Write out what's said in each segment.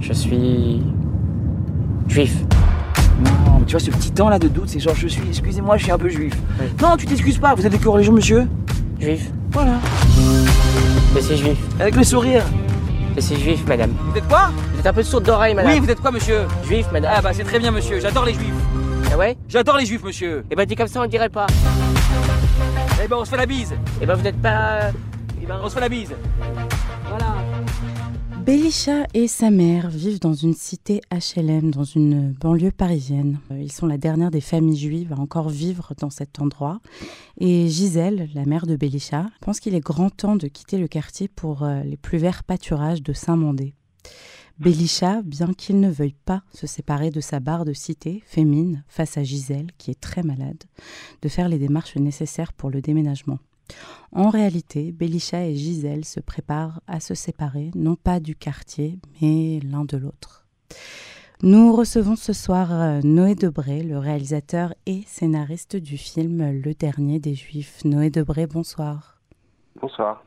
Je suis. juif. Non, mais tu vois ce petit temps là de doute, c'est genre je suis, excusez-moi, je suis un peu juif. Oui. Non, tu t'excuses pas, vous êtes de quelle religion, monsieur Juif. Voilà. Mais c'est juif. Avec le sourire. Mais c'est juif, madame. Vous êtes quoi? Vous êtes un peu sourde d'oreille, madame. Oui, vous êtes quoi, monsieur? Juif, madame. Ah bah c'est très bien, monsieur, j'adore les juifs. Ah ouais? J'adore les juifs, monsieur. Eh ben, dit comme ça, on le dirait pas. Eh ben on se fait la bise. Eh ben, vous n'êtes pas. Eh ben, On se fait la bise. Voilà. Belisha et sa mère vivent dans une cité HLM, dans une banlieue parisienne. Euh, Ils sont la dernière des familles juives à encore vivre dans cet endroit. Et Gisèle, la mère de Belisha, pense qu'il est grand temps de quitter le quartier pour euh, les plus verts pâturages de Saint-Mandé. Belisha, bien qu'il ne veuille pas se séparer de sa barre de cité, fémine, face à Gisèle, qui est très malade, de faire les démarches nécessaires pour le déménagement. En réalité, Belisha et Gisèle se préparent à se séparer, non pas du quartier, mais l'un de l'autre. Nous recevons ce soir euh, Noé Debré, le réalisateur et scénariste du film Le Dernier des Juifs. Noé Debré, bonsoir. Bonsoir.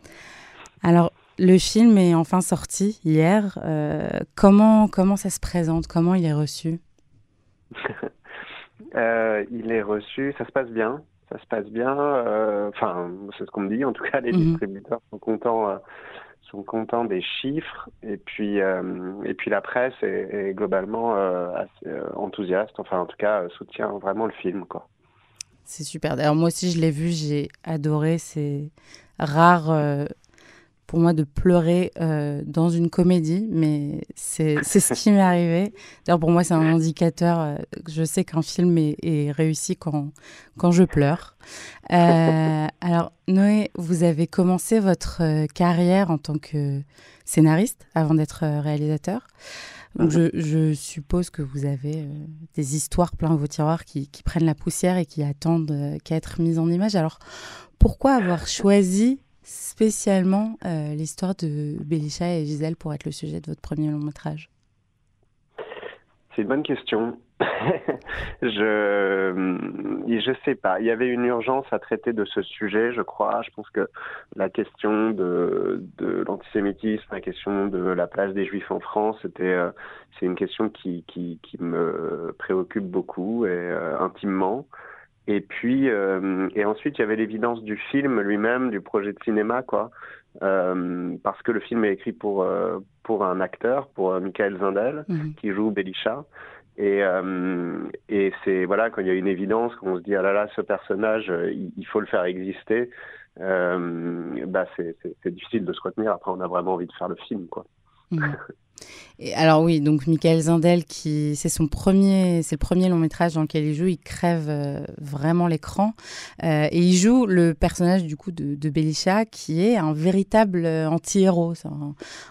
Alors, le film est enfin sorti hier. Euh, comment, comment ça se présente? Comment il est reçu? Euh, il est reçu, ça se passe bien. Ça se passe bien. euh, Enfin, c'est ce qu'on me dit. En tout cas, les Mhm. distributeurs sont contents, euh, sont contents des chiffres. Et puis, euh, et puis la presse est, est globalement euh, assez enthousiaste. Enfin, en tout cas, soutient vraiment le film, quoi. C'est super. D'ailleurs, moi aussi, je l'ai vu, j'ai adoré. C'est rare euh, pour moi de pleurer euh, dans une comédie, mais c'est ce qui m'est arrivé. D'ailleurs, pour moi, c'est un indicateur. euh, je sais qu'un film est, est réussi quand, quand je pleure. Euh, alors, Noé, vous avez commencé votre carrière en tant que scénariste avant d'être réalisateur. Donc, je, je suppose que vous avez euh, des histoires plein vos tiroirs qui, qui prennent la poussière et qui attendent euh, qu'à être mises en image. Alors, pourquoi avoir choisi spécialement euh, l'histoire de Belisha et Gisèle pour être le sujet de votre premier long métrage? C'est une bonne question. je je sais pas. Il y avait une urgence à traiter de ce sujet, je crois. Je pense que la question de de l'antisémitisme, la question de la place des Juifs en France, c'était euh, c'est une question qui qui me préoccupe beaucoup et euh, intimement. Et puis euh, et ensuite il y avait l'évidence du film lui-même, du projet de cinéma quoi. Euh, parce que le film est écrit pour euh, pour un acteur, pour euh, Michael Zindel Mhm. qui joue Belisha. Et, euh, et c'est voilà quand il y a une évidence, quand on se dit ah là là ce personnage, euh, il, faut le faire exister. Euh, bah c'est c'est- c'est difficile de se retenir. Après on a vraiment envie de faire le film quoi. Mhm. Alors oui, donc Michael Zindel, qui c'est son premier, c'est le premier long métrage dans lequel il joue. Il crève euh, vraiment l'écran Euh, et il joue le personnage du coup de, de Belisha, qui est un véritable euh, anti-héros,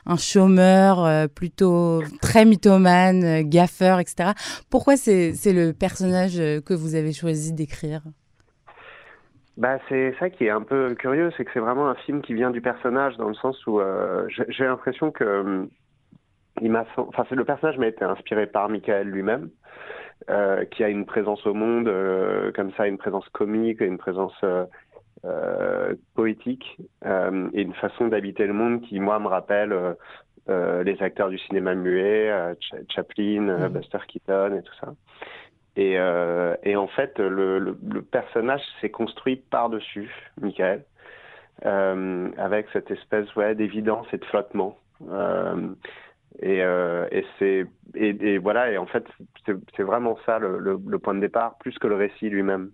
un, chômeur plutôt très mythomane, gaffeur, etc. Pourquoi c'est le personnage que vous avez choisi d'écrire? Bah, c'est ça qui est un peu curieux, c'est que c'est vraiment un film qui vient du personnage dans le sens où j'ai l'impression que euh, il m'a, enfin, c'est- le personnage m'a été inspiré par Michael lui-même, euh, qui a une présence au monde euh, comme ça, une présence comique, une présence euh, euh, poétique euh, et une façon d'habiter le monde qui, moi, me rappelle euh, les acteurs du cinéma muet, Ch- Chaplin, Mhm. Buster Keaton et tout ça. Et, euh, et en fait, le, le, le personnage s'est construit par-dessus, Michael, euh, avec cette espèce ouais, d'évidence et de flottement. Euh, et, euh, et c'est voilà et en fait c'est vraiment ça le, point de départ plus que le récit lui-même.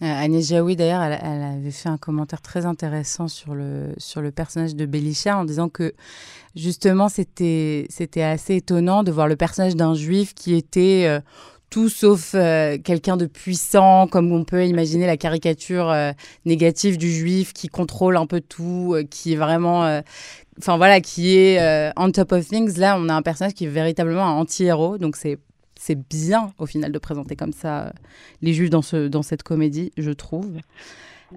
Agnès Jaoui, d'ailleurs, elle, avait fait un commentaire très intéressant sur le, sur le personnage de Belisha en disant que justement c'était c'était assez étonnant de voir le personnage d'un juif qui était euh, tout sauf euh, quelqu'un de puissant, comme on peut imaginer la caricature euh, négative du juif qui contrôle un peu tout, euh, qui est vraiment. Enfin voilà, qui est on top of things. Là, on a un personnage qui est véritablement un anti-héros. Donc c'est c'est bien au final de présenter comme ça les juifs dans, ce, dans cette comédie, je trouve.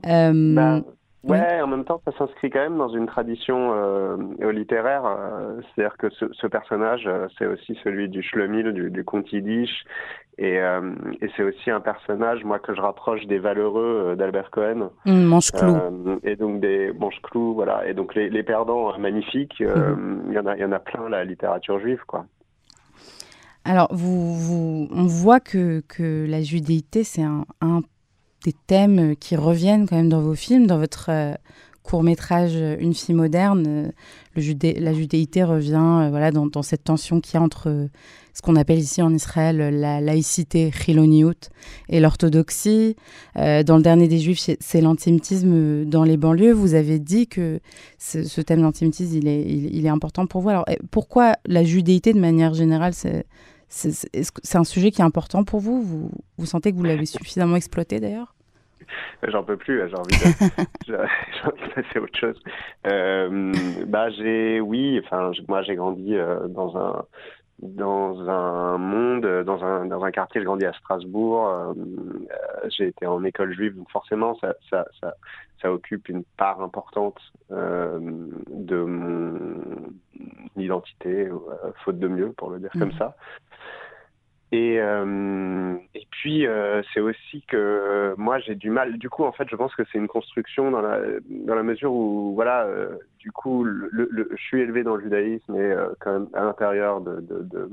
Bah, Ouais, en même temps, ça s'inscrit quand même dans une tradition euh, littéraire. euh, C'est-à-dire que ce, ce personnage, euh, c'est aussi celui du Schlemiel, du, du conte yiddish. Et, et c'est aussi un personnage, moi, que je rapproche des Valeureux d'Albert Cohen. Hum, Manche-clou. Et donc des manches-clous, voilà. Et donc les, les perdants magnifiques, Mhm. il y en a, il y en a plein la littérature juive, quoi. Alors, vous, vous- on voit que, que la judéité, c'est un, un des thèmes qui reviennent quand même dans vos films. Dans votre euh, court-métrage euh, Une fille moderne, euh, la judéité revient euh, voilà, dans, cette tension qu'il y a entre euh, ce qu'on appelle ici en Israël euh, la laïcité chiloniout et l'orthodoxie. Euh, dans le dernier des Juifs, c'est- l'antisémitisme euh, dans les banlieues. Vous avez dit que ce, thème d'antisémitisme, il est, il est important pour vous. Alors, eh, pourquoi la judéité, de manière générale, c'est c'est un sujet qui est important pour vous? Vous, sentez que vous l'avez suffisamment exploité d'ailleurs? J'en peux plus, j'ai envie de, passer à autre chose. Euh, bah oui, enfin moi j'ai grandi euh, dans un dans un monde, euh, dans un dans un quartier. J'ai grandi à Strasbourg. euh, euh, j'ai été en école juive, donc forcément ça ça ça, ça occupe une part importante euh, de mon identité, euh, faute de mieux pour le dire comme Mhm. ça. Et, euh, et puis, euh, c'est aussi que euh, moi, j'ai du mal. Du coup, en fait, je pense que c'est une construction dans la, dans la mesure où, voilà, euh, du coup, le, le- je suis élevé dans le judaïsme et euh, quand même à l'intérieur de, de, de,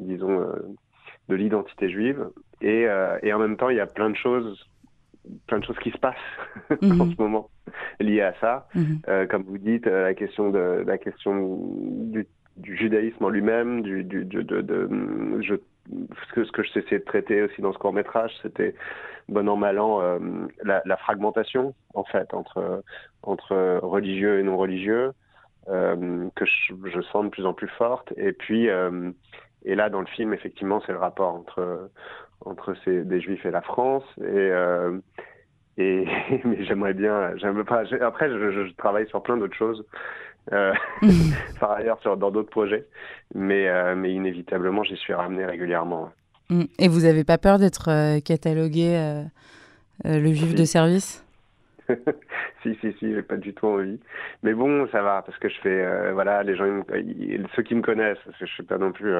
disons, euh, de l'identité juive. Et, euh, et en même temps, il y a plein de choses, plein de choses qui se passent en Mhm. ce moment liées à ça. Mhm. Euh, comme vous dites, euh, la question de la question du, du judaïsme en lui-même, du, du de, de, de- je, ce que ce que je essayé de traiter aussi dans ce court métrage, c'était bon an mal an euh, la, la fragmentation en fait entre entre religieux et non religieux euh, que je, je sens de plus en plus forte. Et puis euh, et là dans le film effectivement c'est le rapport entre entre ces, des juifs et la France et euh, et mais j'aimerais bien j'aime pas après je, je travaille sur plein d'autres choses euh, Mhm. par ailleurs sur dans d'autres projets mais euh, mais inévitablement j'y suis ramené régulièrement Mhm. Et vous n'avez pas peur d'être euh, catalogué le juif Si. de service? Si si si j'ai pas du tout envie mais bon ça va parce que je fais voilà les gens ils ceux qui me connaissent parce que je suis pas non plus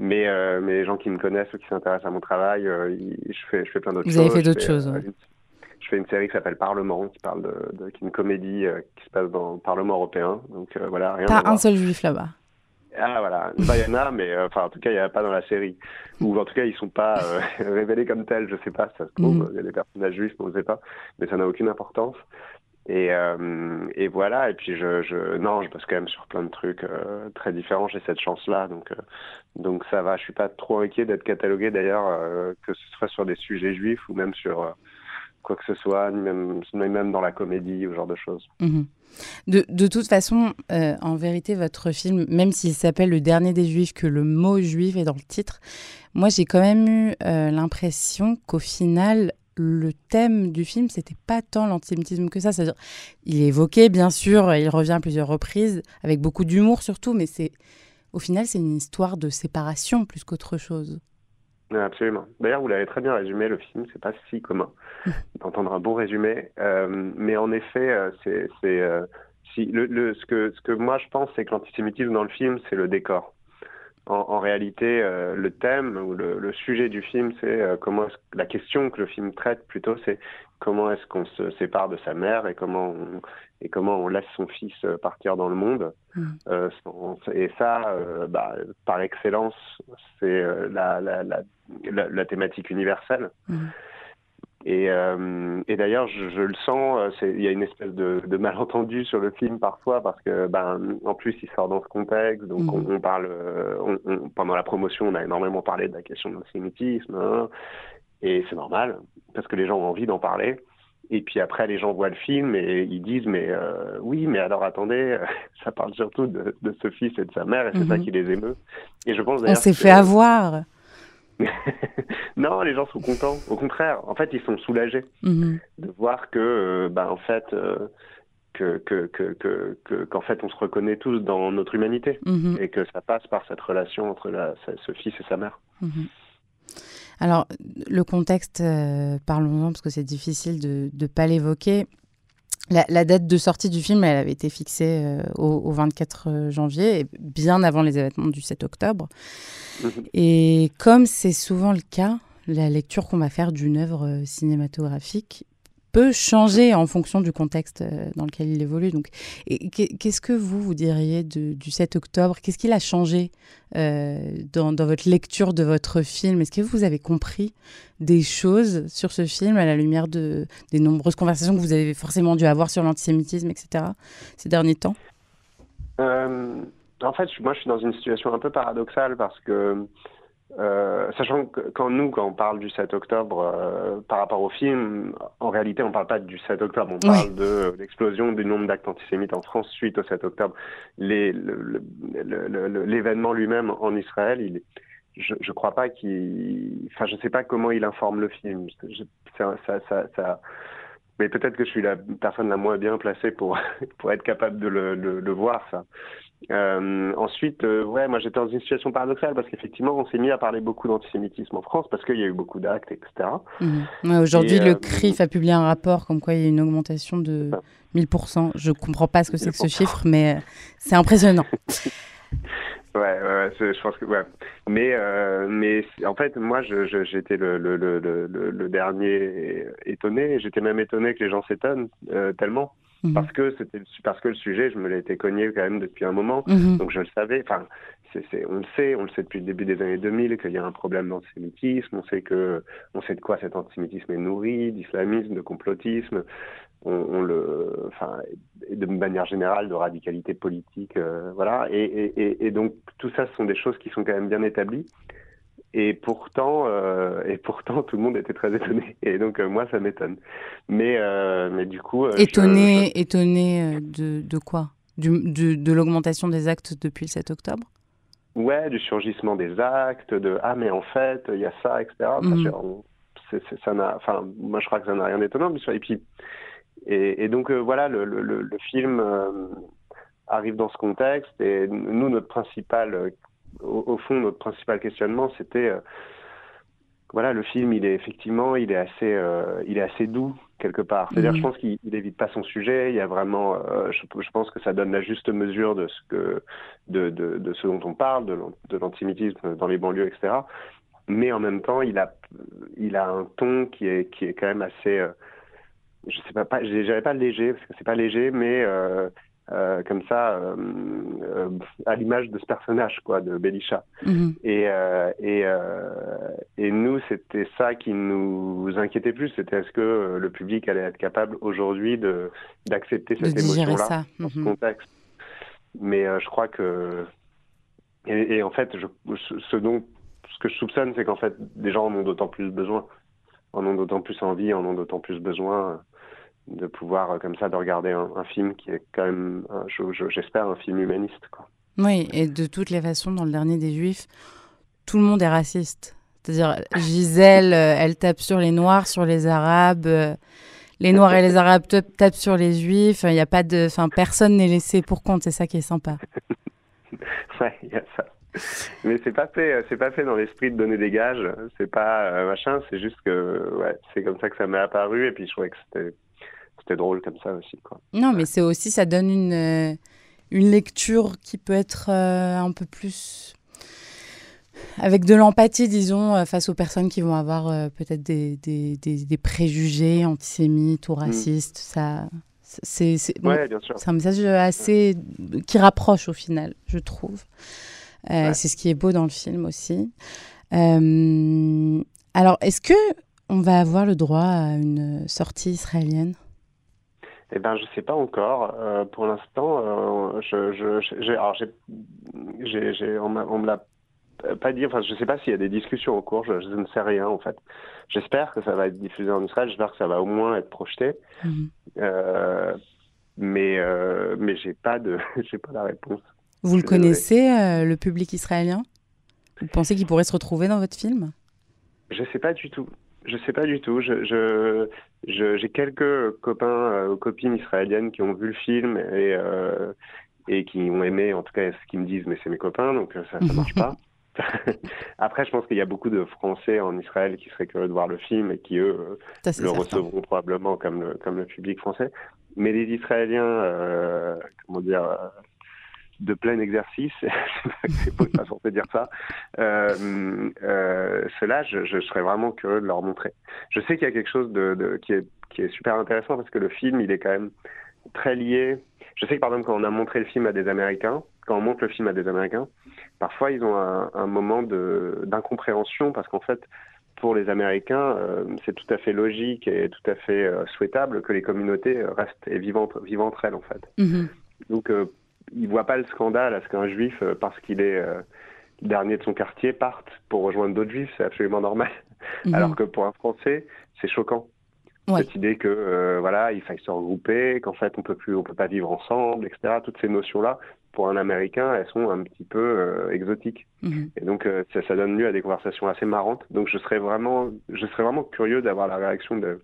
mais mais les gens qui me connaissent ceux qui s'intéressent à mon travail je fais je fais plein d'autres Vous choses avez fait d'autres choses, ouais. Je fais une série qui s'appelle Parlement qui parle de, de qui est une comédie euh, qui se passe dans le Parlement européen. Donc euh, voilà rien Pas un seul juif là-bas. Ah voilà, Bah, il y en a, mais euh, enfin en tout cas il n'y en a pas dans la série. Ou en tout cas ils sont pas euh, révélés comme tels, je sais pas, ça se trouve, Mhm. il y a des personnages juifs, on ne sait pas, mais ça n'a aucune importance. Et, euh, et voilà, et puis je, je non, je bosse quand même sur plein de trucs euh, très différents, j'ai cette chance-là, donc euh, donc ça va, je suis pas trop inquiet d'être catalogué d'ailleurs, que ce soit sur des sujets juifs ou même sur quoi que ce soit, ni même, même dans la comédie ce genre de choses. Mhm. De, de toute façon, euh, en vérité, votre film, même s'il s'appelle Le dernier des juifs, que le mot juif est dans le titre, moi j'ai quand même eu euh, l'impression qu'au final, le thème du film, c'était pas tant l'antisémitisme que ça. C'est-à-dire, il est évoqué, bien sûr, il revient à plusieurs reprises, avec beaucoup d'humour surtout, mais c'est au final, c'est une histoire de séparation plus qu'autre chose. Absolument. D'ailleurs, vous l'avez très bien résumé, le film, c'est pas si commun d'entendre un bon résumé. Euh, mais en effet, euh, c'est, c'est, euh, si, le, le, ce, que, ce que moi je pense, c'est que l'antisémitisme dans le film, c'est le décor. En, en réalité, euh, le thème ou le, le sujet du film, c'est euh, comment est-ce, la question que le film traite plutôt, c'est comment est-ce qu'on se sépare de sa mère et comment on, et comment on laisse son fils euh, partir dans le monde. Mhm. Euh, et ça, euh, bah, par excellence, c'est euh, la, la, la, la, thématique universelle. Mhm. Et, euh, et d'ailleurs, je, je le sens, euh, il y a une espèce de, de malentendu sur le film parfois parce que, ben, en plus, il sort dans ce contexte. Donc, Mhm. on, on parle, euh, on, on- pendant la promotion, on a énormément parlé de la question de l'antisémitisme, hein, et c'est normal parce que les gens ont envie d'en parler. Et puis après, les gens voient le film et ils disent, mais euh, oui, mais alors attendez, ça parle surtout de, de ce fils et de sa mère, et c'est ça Mhm. qui les émeut. Et je pense On s'est fait avoir. non, les gens sont contents. Au contraire, en fait, ils sont soulagés Mhm. de voir que, euh, bah, en fait, euh, que, que, que, que, que- qu'en fait, on se reconnaît tous dans notre humanité Mhm. et que ça passe par cette relation entre la, ce- ce fils et sa mère. Mhm. Alors, le contexte, euh, parlons-en parce que c'est difficile de ne pas l'évoquer. La, date de sortie du film, elle avait été fixée euh, au, 24 janvier, bien avant les événements du 7 octobre. Mhm. Et comme c'est souvent le cas, la lecture qu'on va faire d'une œuvre cinématographique peut changer en fonction du contexte euh, dans lequel il évolue. Donc, qu'est-ce que vous, vous diriez du 7 octobre? Qu'est-ce qu'il a changé euh, dans, votre lecture de votre film? Est-ce que vous avez compris des choses sur ce film à la lumière de, des nombreuses conversations que vous avez forcément dû avoir sur l'antisémitisme, etc., ces derniers temps? Euh, En fait, moi, je suis dans une situation un peu paradoxale parce que euh, sachant que quand nous, quand on parle du 7 octobre euh, par rapport au film, en réalité, on ne parle pas du 7 octobre, on parle de l'explosion du nombre d'actes antisémites en France suite au 7 octobre. L'événement lui-même en Israël, il, je ne crois pas qu'il... Enfin, je ne sais pas comment il informe le film. ça, ça, ça, mais peut-être que je suis la personne la moins bien placée pour, pour être capable de le, le voir, ça. Euh, ensuite, euh, ouais, moi j'étais dans une situation paradoxale parce qu'effectivement, on s'est mis à parler beaucoup d'antisémitisme en France parce qu'il y a eu beaucoup d'actes, etc. Mhm. Aujourd'hui, le euh, CRIF a publié un rapport comme quoi il y a une augmentation de 1000%. Je comprends pas ce que c'est que ce chiffre, mais c'est impressionnant. ouais, ouais, je pense que ouais. Mais mais en fait, moi, j'étais le, le, le, le, dernier étonné. J'étais même étonné que les gens s'étonnent tellement. Mhm. parce que c'était parce que le sujet, je me été cogné quand même depuis un moment, mhm. donc je le savais. Enfin, c'est, on le sait, on le sait depuis le début des années 2000 qu'il y a un problème d'antisémitisme. On sait que, on sait de quoi cet antisémitisme est nourri, d'islamisme, de complotisme. On, le, enfin, de manière générale, de radicalité politique, euh, voilà. Et, et, et, donc tout ça, ce sont des choses qui sont quand même bien établies. Et pourtant, euh, et pourtant, tout le monde était très étonné. Et donc, euh, moi, ça m'étonne. Mais, euh, mais du coup. étonné, étonné de, de quoi? Du, de l'augmentation des actes depuis le 7 octobre? Ouais, du surgissement des actes, de ah, mais en fait, il y a ça, etc. Mhm. ça n'a, enfin, moi, je crois que ça n'a rien d'étonnant. Et puis, et, et donc, voilà, le, le, le film arrive dans ce contexte. Et nous, notre principal au, fond, notre principal questionnement, c'était euh, voilà, le film, il est effectivement, il est assez, euh, il est assez doux quelque part. C'est-à-dire, je mhm. pense qu'il évite pas son sujet. Il y a vraiment, euh, je, pense que ça donne la juste mesure de ce que, de, de, de ce dont on parle, de l'antisémitisme dans les banlieues, etc. Mais en même temps, il a, il a un ton qui est, qui est quand même assez, je sais pas, pas, je dirais pas léger parce que c'est pas léger, mais euh, comme ça, euh, euh, à l'image de ce personnage, quoi, de Belisha. Mhm. Et, et, et nous, c'était ça qui nous inquiétait plus, c'était est-ce que le public allait être capable aujourd'hui de d'accepter cette émotion-là dans ce mhm. contexte. Mais je crois que et, et en fait, je, ce dont ce que je soupçonne, c'est qu'en fait, des gens en ont d'autant plus besoin, en ont d'autant plus envie, en ont d'autant plus besoin de pouvoir euh, comme ça de regarder un, film qui est quand même, j'espère, un film humaniste. Quoi. Oui, et de toutes les façons, dans le dernier des Juifs, tout le monde est raciste. C'est-à-dire, Gisèle, euh, elle tape sur les Noirs, sur les Arabes. Euh, les Noirs et les Arabes tapent sur les Juifs. Il y a pas de, enfin, personne n'est laissé pour compte. C'est ça qui est sympa. ouais, il y a ça. Mais c'est pas fait, c'est pas fait dans l'esprit de donner des gages. C'est pas machin. C'est juste que, ouais, c'est comme ça que ça m'est apparu. Et puis je trouvais que c'était c'était drôle comme ça aussi. Quoi. Non, mais c'est aussi, ça donne une, euh, une lecture qui peut être euh, un peu plus avec de l'empathie, disons, euh, face aux personnes qui vont avoir peut-être des, des, des, préjugés antisémites ou mm. racistes. Ça, c'est, c'est, c'est un message assez qui rapproche au final, je trouve. C'est ce qui est beau dans le film aussi. alors, est-ce que on va avoir le droit à une sortie israélienne? Eh ben, je sais pas encore. Euh, pour l'instant, euh, je, je, j'ai, alors j'ai, j'ai, j'ai, on, on me l'a pas dit. Enfin, je sais pas s'il y a des discussions en cours. Je, je, ne sais rien en fait. J'espère que ça va être diffusé en Israël. J'espère que ça va au moins être projeté. Mhm. Euh, mais euh, mais j'ai pas de, j'ai pas la réponse. Vous le connaissez, euh, le public israélien? Vous pensez qu'il pourrait se retrouver dans votre film? Je sais pas du tout. Je sais pas du tout. Je, je, j'ai quelques copains euh, ou copines israéliennes qui ont vu le film et, euh, et qui ont aimé, en tout cas, ce qu'ils me disent, mais c'est mes copains, donc euh, ça ne marche pas. Après, je pense qu'il y a beaucoup de Français en Israël qui seraient curieux de voir le film et qui, eux, le recevront probablement comme le, comme le public français. mais les Israéliens, comment dire, de plein exercice, c'est pas censé dire ça, euh, euh, cela, je, je, serais vraiment curieux de leur montrer. Je sais qu'il y a quelque chose de, de, qui, est, qui est super intéressant parce que le film, il est quand même très lié. Je sais que par exemple, quand on a montré le film à des Américains, quand on montre le film à des Américains, parfois ils ont un, un moment d'incompréhension parce qu'en fait, pour les Américains, euh, c'est tout à fait logique et tout à fait euh, souhaitable que les communautés restent et vivent entre, vivent entre elles en fait. Mm -hmm. Donc euh, il voit pas le scandale à ce qu'un juif, euh, parce qu'il est euh, dernier de son quartier, parte pour rejoindre d'autres juifs. C'est absolument normal. Mmh. Alors que pour un Français, c'est choquant. Ouais. Cette idée que euh, voilà, il faille se regrouper, qu'en fait on peut plus, on peut pas vivre ensemble, etc. Toutes ces notions-là, pour un Américain, elles sont un petit peu euh, exotiques. Mmh. Et donc ça, ça, donne lieu à des conversations assez marrantes. Donc je serais vraiment, je serais vraiment curieux d'avoir la réaction de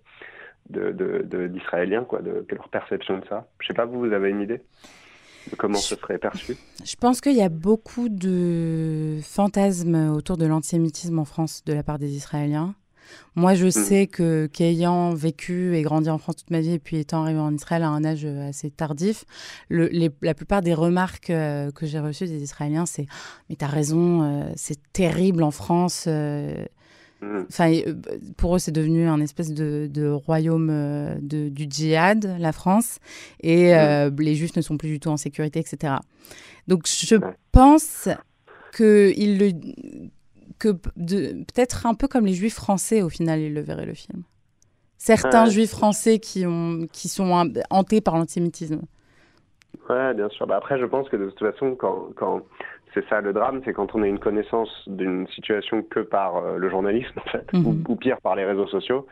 d'Israéliens, de, de, quoi, de, de leur perception de ça. Je sais pas, vous, vous avez une idée? De comment ce serait perçu Je pense qu'il y a beaucoup de fantasmes autour de l'antisémitisme en France de la part des Israéliens. Moi, je mmh. sais que qu'ayant vécu et grandi en France toute ma vie et puis étant arrivé en Israël à un âge assez tardif, le, les, la plupart des remarques euh, que j'ai reçues des Israéliens, c'est « mais t'as raison, euh, c'est terrible en France euh, Enfin, pour eux, c'est devenu un espèce de, de royaume de, du djihad, la France, et euh, les Juifs ne sont plus du tout en sécurité, etc. Donc, je pense que il le, que peut-être un peu comme les Juifs français, au final, ils le verraient le film. Certains ouais. Juifs français qui ont qui sont hantés par l'antisémitisme. Ouais, bien sûr. Bah après, je pense que de toute façon, quand, quand c'est ça le drame, c'est quand on a une connaissance d'une situation que par euh, le journalisme, en fait, mmh. ou, ou, pire par les réseaux sociaux,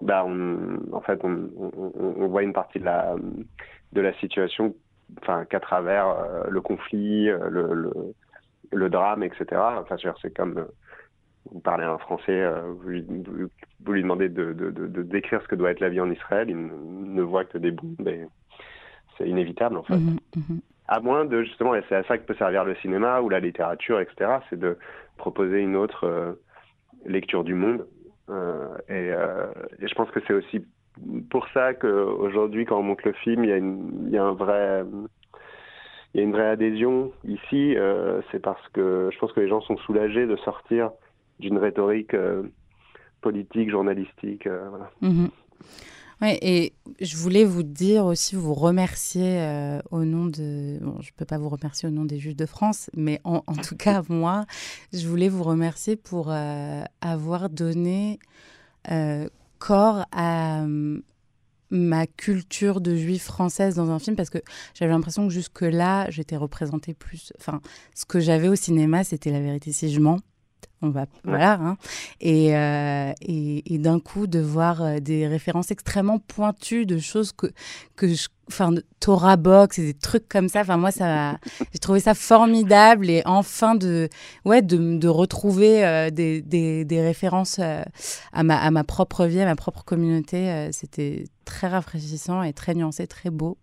bah on, en fait, on, on, on, voit une partie de la, de la situation enfin, qu'à travers euh, le conflit, euh, le, le, le, drame, etc. Enfin, c'est comme euh, vous parlez un Français, vous, lui, vous, lui, demandez de, de, de, de, décrire ce que doit être la vie en Israël, il ne, voit que des bombes, c'est inévitable, en fait. Mmh, mmh. À moins de, justement, et c'est à ça que peut servir le cinéma ou la littérature, etc., c'est de proposer une autre euh, lecture du monde. Euh, et, euh, et, je pense que c'est aussi pour ça qu'aujourd'hui, quand on monte le film, il y a, une, y a un vrai... Il y a une vraie adhésion ici, c'est parce que je pense que les gens sont soulagés de sortir d'une rhétorique politique, journalistique. Euh, voilà. Mmh. Ouais, et je voulais vous dire aussi, vous remercier euh, au nom de... Bon, je ne peux pas vous remercier au nom des Juifs de France, mais en, en tout cas, moi, je voulais vous remercier pour euh, avoir donné euh, corps à ma culture de juif française dans un film parce que j'avais l'impression que jusque-là, j'étais représentée plus... Enfin, ce que j'avais au cinéma, c'était la vérité. Si je mens on va voilà hein. et, euh, et, et d'un coup de voir euh, des références extrêmement pointues de choses que que je enfin Torah box et des trucs comme ça. Enfin moi ça j'ai trouvé ça formidable et enfin de ouais de, de retrouver euh, des, des, des, références euh, à ma à ma propre vie à ma propre communauté euh, c'était très rafraîchissant et très nuancé très beau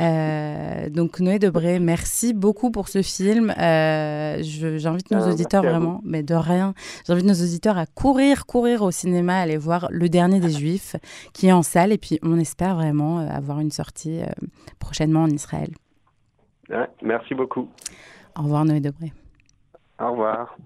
euh, donc Noé Debré, merci beaucoup pour ce film. Euh, J'invite nos ah, auditeurs vraiment, mais de rien, j'invite nos auditeurs à courir, courir au cinéma, aller voir Le Dernier des Juifs, qui est en salle, et puis on espère vraiment euh, avoir une sortie euh, prochainement en Israël. Ouais, merci beaucoup. Au revoir Noé Debré. Au revoir.